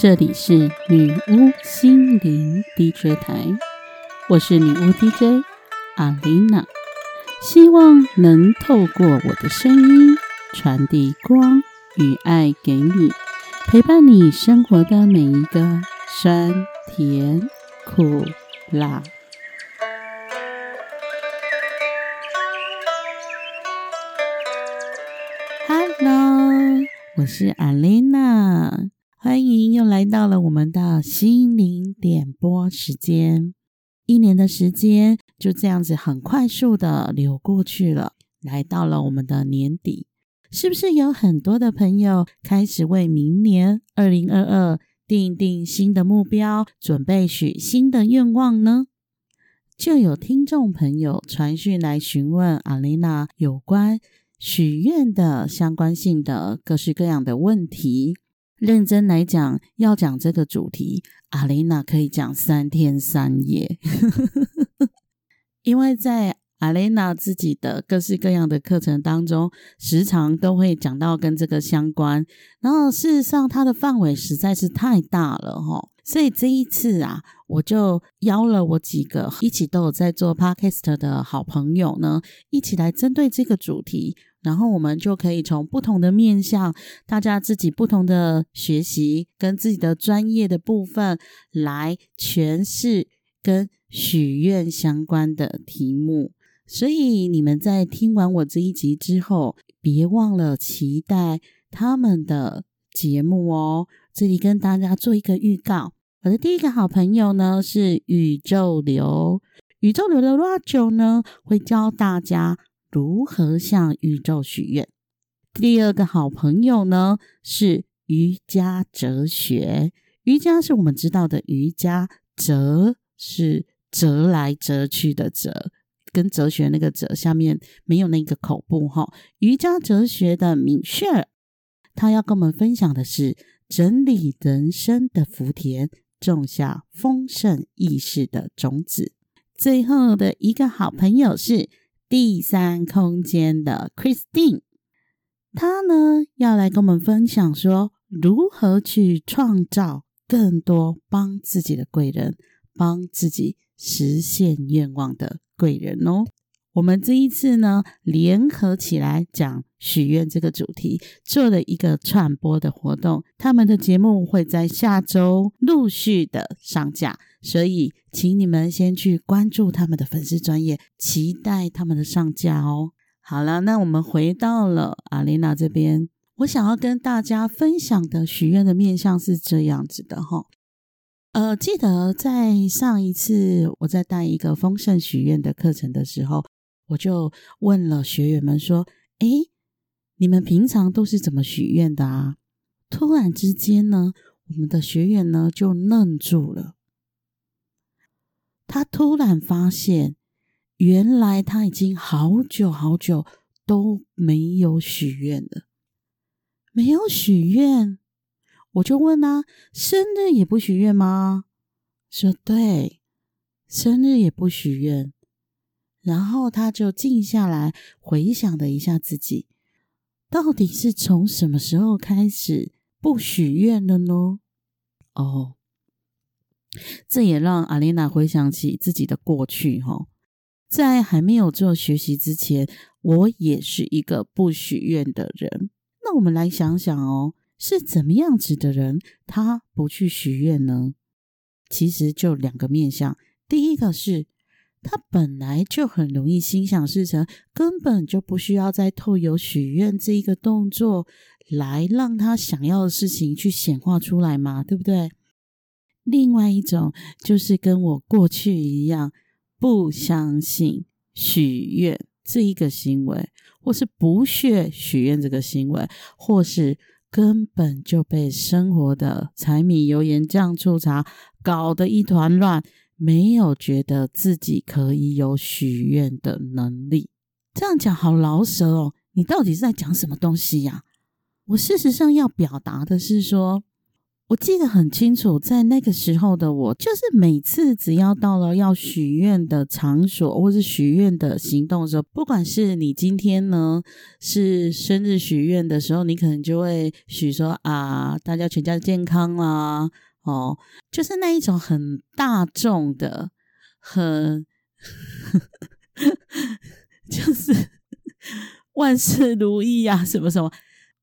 这里是女巫心灵 DJ 台，我是女巫 DJ 阿丽娜，希望能透过我的声音传递光与爱给你，陪伴你生活的每一个酸甜苦辣。Hello，我是阿丽娜。欢迎又来到了我们的心灵点播时间，一年的时间就这样子很快速的流过去了，来到了我们的年底，是不是有很多的朋友开始为明年二零二二定定新的目标，准备许新的愿望呢？就有听众朋友传讯来询问阿丽娜有关许愿的相关性的各式各样的问题。认真来讲，要讲这个主题，阿雷娜可以讲三天三夜，因为在阿雷娜自己的各式各样的课程当中，时常都会讲到跟这个相关。然后事实上，它的范围实在是太大了哈，所以这一次啊，我就邀了我几个一起都有在做 podcast 的好朋友呢，一起来针对这个主题。然后我们就可以从不同的面向，大家自己不同的学习跟自己的专业的部分来诠释跟许愿相关的题目。所以你们在听完我这一集之后，别忘了期待他们的节目哦。这里跟大家做一个预告，我的第一个好朋友呢是宇宙流，宇宙流的 Raj 呢会教大家。如何向宇宙许愿？第二个好朋友呢是瑜伽哲学。瑜伽是我们知道的瑜伽，哲是折来折去的折，跟哲学那个哲下面没有那个口部哈。瑜伽哲学的米歇尔，他要跟我们分享的是整理人生的福田，种下丰盛意识的种子。最后的一个好朋友是。第三空间的 Christine，她呢要来跟我们分享说，如何去创造更多帮自己的贵人，帮自己实现愿望的贵人哦。我们这一次呢，联合起来讲许愿这个主题，做了一个串播的活动。他们的节目会在下周陆续的上架。所以，请你们先去关注他们的粉丝专业，期待他们的上架哦。好了，那我们回到了阿琳娜这边，我想要跟大家分享的许愿的面向是这样子的哈。呃，记得在上一次我在带一个丰盛许愿的课程的时候，我就问了学员们说：“诶，你们平常都是怎么许愿的啊？”突然之间呢，我们的学员呢就愣住了。他突然发现，原来他已经好久好久都没有许愿了。没有许愿，我就问他：生日也不许愿吗？说对，生日也不许愿。然后他就静下来，回想了一下自己，到底是从什么时候开始不许愿了呢？哦。这也让阿丽娜回想起自己的过去哈，在还没有做学习之前，我也是一个不许愿的人。那我们来想想哦，是怎么样子的人他不去许愿呢？其实就两个面相，第一个是他本来就很容易心想事成，根本就不需要再透有许愿这一个动作来让他想要的事情去显化出来嘛，对不对？另外一种就是跟我过去一样，不相信许愿这一个行为，或是不屑许愿这个行为，或是根本就被生活的柴米油盐酱醋茶搞得一团乱，没有觉得自己可以有许愿的能力。这样讲好老舌哦，你到底是在讲什么东西呀？我事实上要表达的是说。我记得很清楚，在那个时候的我，就是每次只要到了要许愿的场所，或是许愿的行动的时候，不管是你今天呢是生日许愿的时候，你可能就会许说啊，大家全家健康啦，哦，就是那一种很大众的，很 就是 万事如意呀，什么什么。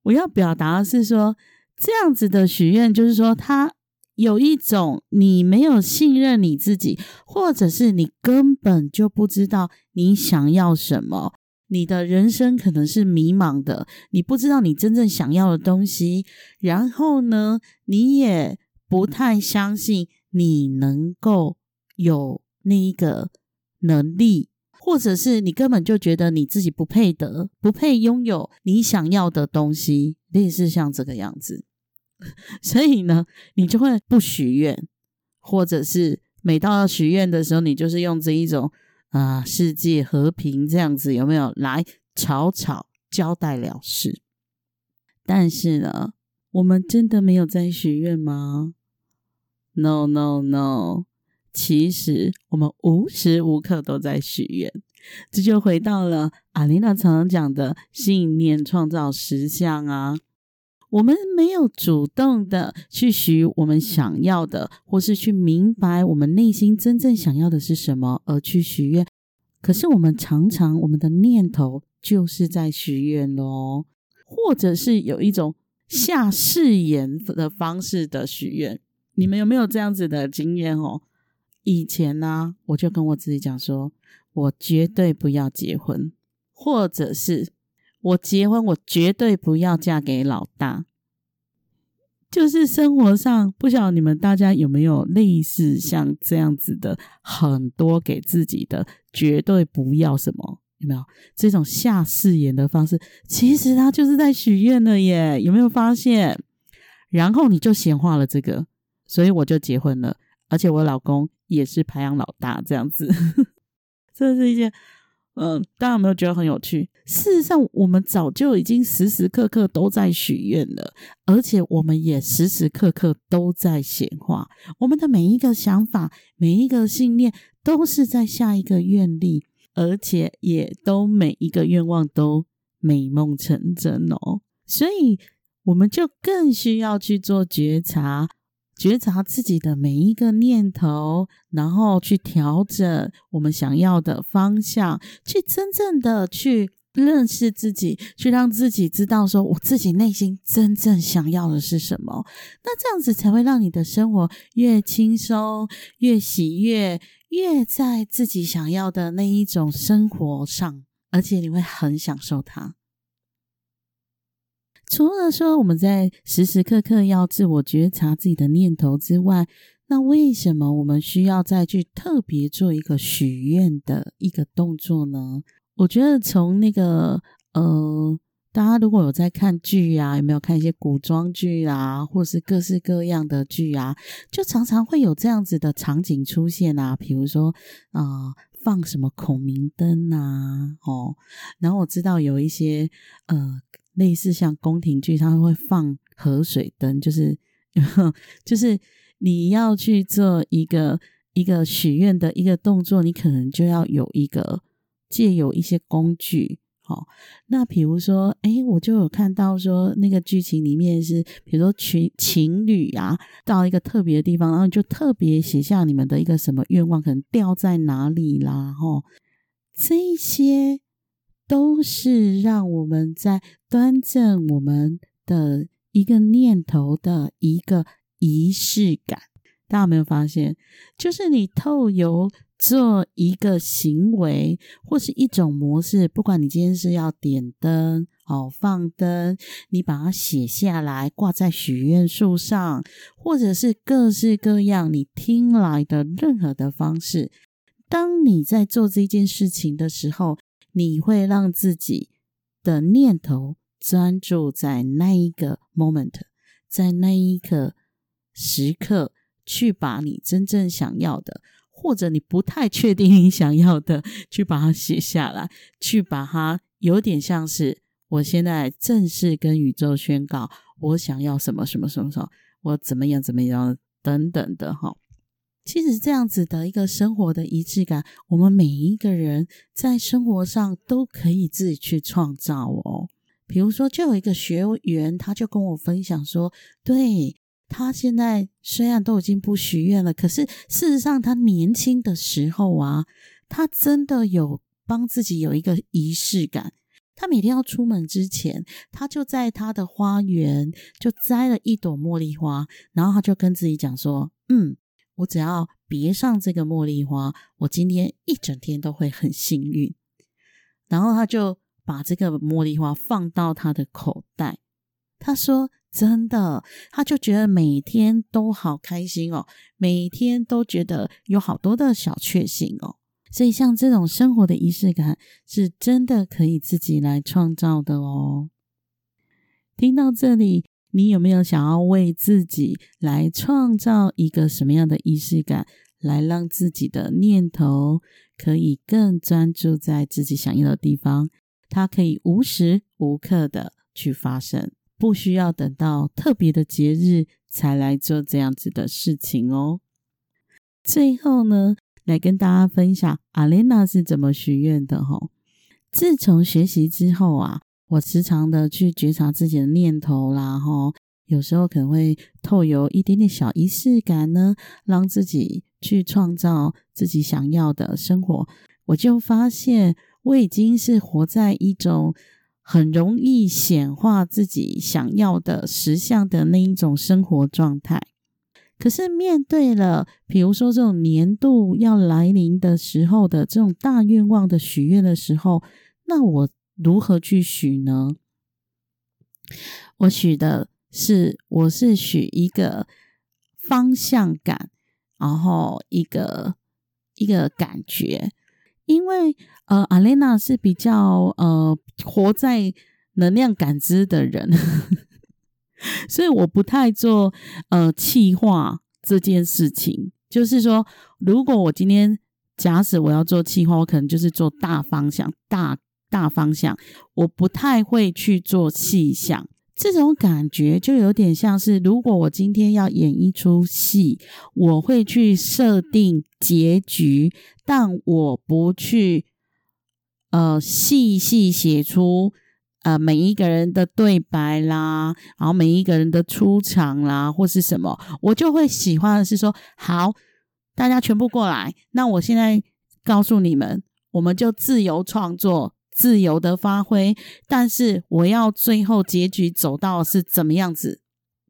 我要表达的是说。这样子的许愿，就是说，他有一种你没有信任你自己，或者是你根本就不知道你想要什么，你的人生可能是迷茫的，你不知道你真正想要的东西，然后呢，你也不太相信你能够有那一个能力，或者是你根本就觉得你自己不配得，不配拥有你想要的东西。类似像这个样子，所以呢，你就会不许愿，或者是每到要许愿的时候，你就是用这一种啊，世界和平这样子，有没有来草草交代了事？但是呢，我们真的没有在许愿吗？No No No，其实我们无时无刻都在许愿。这就回到了阿琳娜常常讲的信念创造实相啊。我们没有主动的去许我们想要的，或是去明白我们内心真正想要的是什么而去许愿。可是我们常常我们的念头就是在许愿喽，或者是有一种下誓言的方式的许愿。你们有没有这样子的经验哦？以前呢，我就跟我自己讲说。我绝对不要结婚，或者是我结婚，我绝对不要嫁给老大。就是生活上，不晓得你们大家有没有类似像这样子的很多给自己的绝对不要什么？有没有这种下誓言的方式？其实他就是在许愿了耶，有没有发现？然后你就显化了这个，所以我就结婚了，而且我老公也是排行老大，这样子。这是一件，嗯，大家有没有觉得很有趣？事实上，我们早就已经时时刻刻都在许愿了，而且我们也时时刻刻都在显化。我们的每一个想法、每一个信念，都是在下一个愿力，而且也都每一个愿望都美梦成真哦。所以，我们就更需要去做觉察。觉察自己的每一个念头，然后去调整我们想要的方向，去真正的去认识自己，去让自己知道说我自己内心真正想要的是什么。那这样子才会让你的生活越轻松、越喜悦，越在自己想要的那一种生活上，而且你会很享受它。除了说我们在时时刻刻要自我觉察自己的念头之外，那为什么我们需要再去特别做一个许愿的一个动作呢？我觉得从那个呃，大家如果有在看剧啊，有没有看一些古装剧啊，或是各式各样的剧啊，就常常会有这样子的场景出现啊，比如说啊，放什么孔明灯啊，哦，然后我知道有一些呃。类似像宫廷剧，他会放河水灯，就是 就是你要去做一个一个许愿的一个动作，你可能就要有一个借有一些工具。好，那比如说，哎，我就有看到说那个剧情里面是，比如说情情侣啊，到一个特别的地方，然后就特别写下你们的一个什么愿望，可能掉在哪里啦，哈，这些。都是让我们在端正我们的一个念头的一个仪式感。大家有没有发现，就是你透由做一个行为或是一种模式，不管你今天是要点灯、哦放灯，你把它写下来挂在许愿树上，或者是各式各样你听来的任何的方式，当你在做这件事情的时候。你会让自己的念头专注在那一个 moment，在那一个时刻，去把你真正想要的，或者你不太确定你想要的，去把它写下来，去把它有点像是我现在正式跟宇宙宣告，我想要什么什么什么什么，我怎么样怎么样等等的哈。其实这样子的一个生活的一致感，我们每一个人在生活上都可以自己去创造哦。比如说，就有一个学员，他就跟我分享说，对他现在虽然都已经不许愿了，可是事实上他年轻的时候啊，他真的有帮自己有一个仪式感。他每天要出门之前，他就在他的花园就摘了一朵茉莉花，然后他就跟自己讲说，嗯。我只要别上这个茉莉花，我今天一整天都会很幸运。然后他就把这个茉莉花放到他的口袋。他说：“真的，他就觉得每天都好开心哦，每天都觉得有好多的小确幸哦。所以像这种生活的仪式感，是真的可以自己来创造的哦。”听到这里。你有没有想要为自己来创造一个什么样的仪式感，来让自己的念头可以更专注在自己想要的地方？它可以无时无刻的去发生，不需要等到特别的节日才来做这样子的事情哦。最后呢，来跟大家分享阿莲娜是怎么许愿的哈。自从学习之后啊。我时常的去觉察自己的念头啦，哈，有时候可能会透有一点点小仪式感呢，让自己去创造自己想要的生活。我就发现我已经是活在一种很容易显化自己想要的实相的那一种生活状态。可是面对了，比如说这种年度要来临的时候的这种大愿望的许愿的时候，那我。如何去许呢？我许的是，我是许一个方向感，然后一个一个感觉。因为呃，阿莲娜是比较呃活在能量感知的人，所以我不太做呃气化这件事情。就是说，如果我今天假使我要做气化，我可能就是做大方向大。大方向，我不太会去做细项。这种感觉就有点像是，如果我今天要演一出戏，我会去设定结局，但我不去呃细细写出呃每一个人的对白啦，然后每一个人的出场啦，或是什么，我就会喜欢的是说，好，大家全部过来，那我现在告诉你们，我们就自由创作。自由的发挥，但是我要最后结局走到是怎么样子？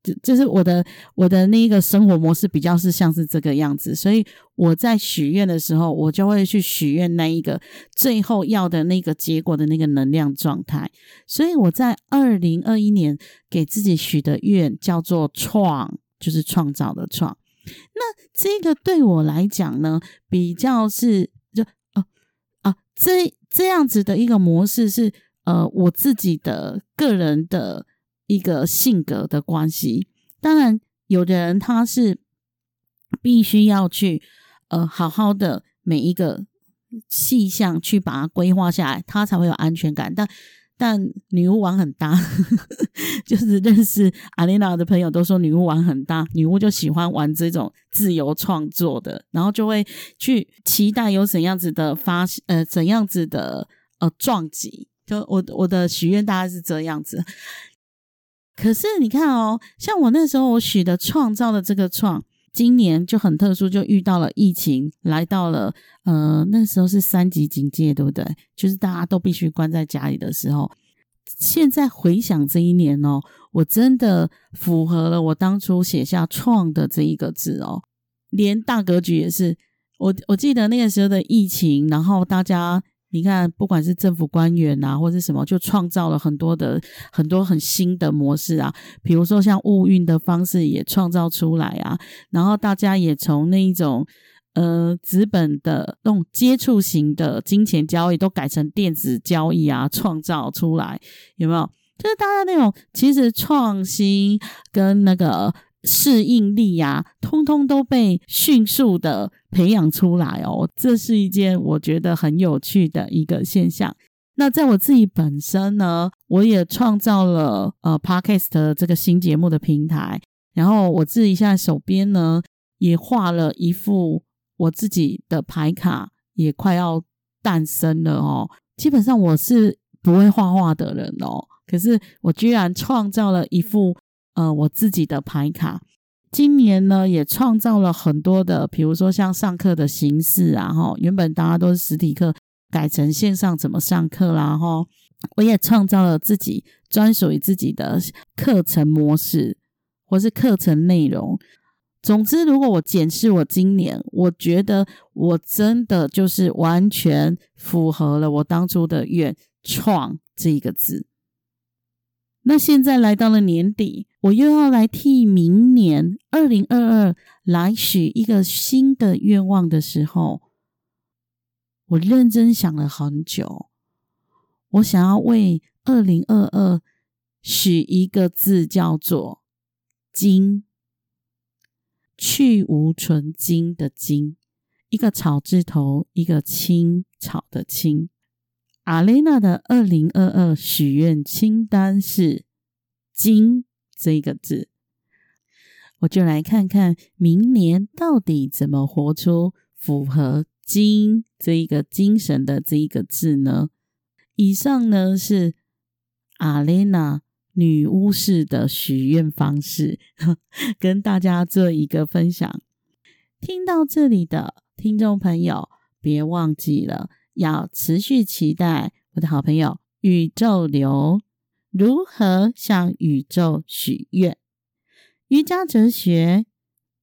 就就是我的我的那个生活模式比较是像是这个样子，所以我在许愿的时候，我就会去许愿那一个最后要的那个结果的那个能量状态。所以我在二零二一年给自己许的愿叫做创，就是创造的创。那这个对我来讲呢，比较是这。这样子的一个模式是，呃，我自己的个人的一个性格的关系。当然，有的人他是必须要去，呃，好好的每一个细项去把它规划下来，他才会有安全感。但但女巫玩很大，就是认识阿丽娜的朋友都说女巫玩很大，女巫就喜欢玩这种自由创作的，然后就会去期待有怎样子的发呃怎样子的呃撞击。就我我的许愿大概是这样子。可是你看哦，像我那时候我许的创造的这个创。今年就很特殊，就遇到了疫情，来到了呃那时候是三级警戒，对不对？就是大家都必须关在家里的时候。现在回想这一年哦，我真的符合了我当初写下“创”的这一个字哦，连大格局也是。我我记得那个时候的疫情，然后大家。你看，不管是政府官员啊，或者什么，就创造了很多的很多很新的模式啊。比如说像物运的方式也创造出来啊，然后大家也从那一种呃资本的那种接触型的金钱交易，都改成电子交易啊，创造出来有没有？就是大家那种其实创新跟那个。适应力呀，通通都被迅速的培养出来哦，这是一件我觉得很有趣的一个现象。那在我自己本身呢，我也创造了呃 podcast 这个新节目的平台，然后我自己现在手边呢也画了一副我自己的牌卡，也快要诞生了哦。基本上我是不会画画的人哦，可是我居然创造了一副呃我自己的牌卡。今年呢也创造了很多的，比如说像上课的形式啊，哈，原本大家都是实体课，改成线上怎么上课啦，哈，我也创造了自己专属于自己的课程模式或是课程内容。总之，如果我检视我今年，我觉得我真的就是完全符合了我当初的愿“创”这一个字。那现在来到了年底，我又要来替明年二零二二来许一个新的愿望的时候，我认真想了很久。我想要为二零二二许一个字，叫做“金”，去无存金的“金”，一个草字头，一个青草的“青”。阿雷娜的二零二二许愿清单是“金”这个字，我就来看看明年到底怎么活出符合“金”这一个精神的这一个字呢？以上呢是阿雷娜女巫式的许愿方式，跟大家做一个分享。听到这里的听众朋友，别忘记了。要持续期待我的好朋友宇宙流如何向宇宙许愿？瑜伽哲学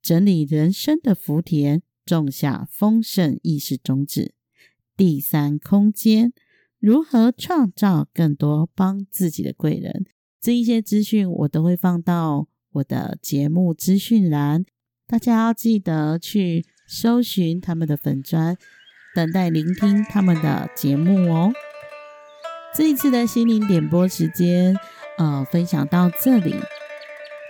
整理人生的福田，种下丰盛意识种子。第三空间如何创造更多帮自己的贵人？这一些资讯我都会放到我的节目资讯栏，大家要记得去搜寻他们的粉砖。等待聆听他们的节目哦。这一次的心灵点播时间，呃，分享到这里，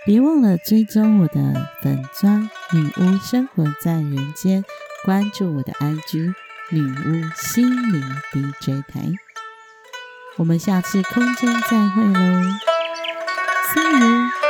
别忘了追踪我的粉砖女巫生活在人间，关注我的 IG 女巫心灵 DJ 台。我们下次空中再会喽，See you。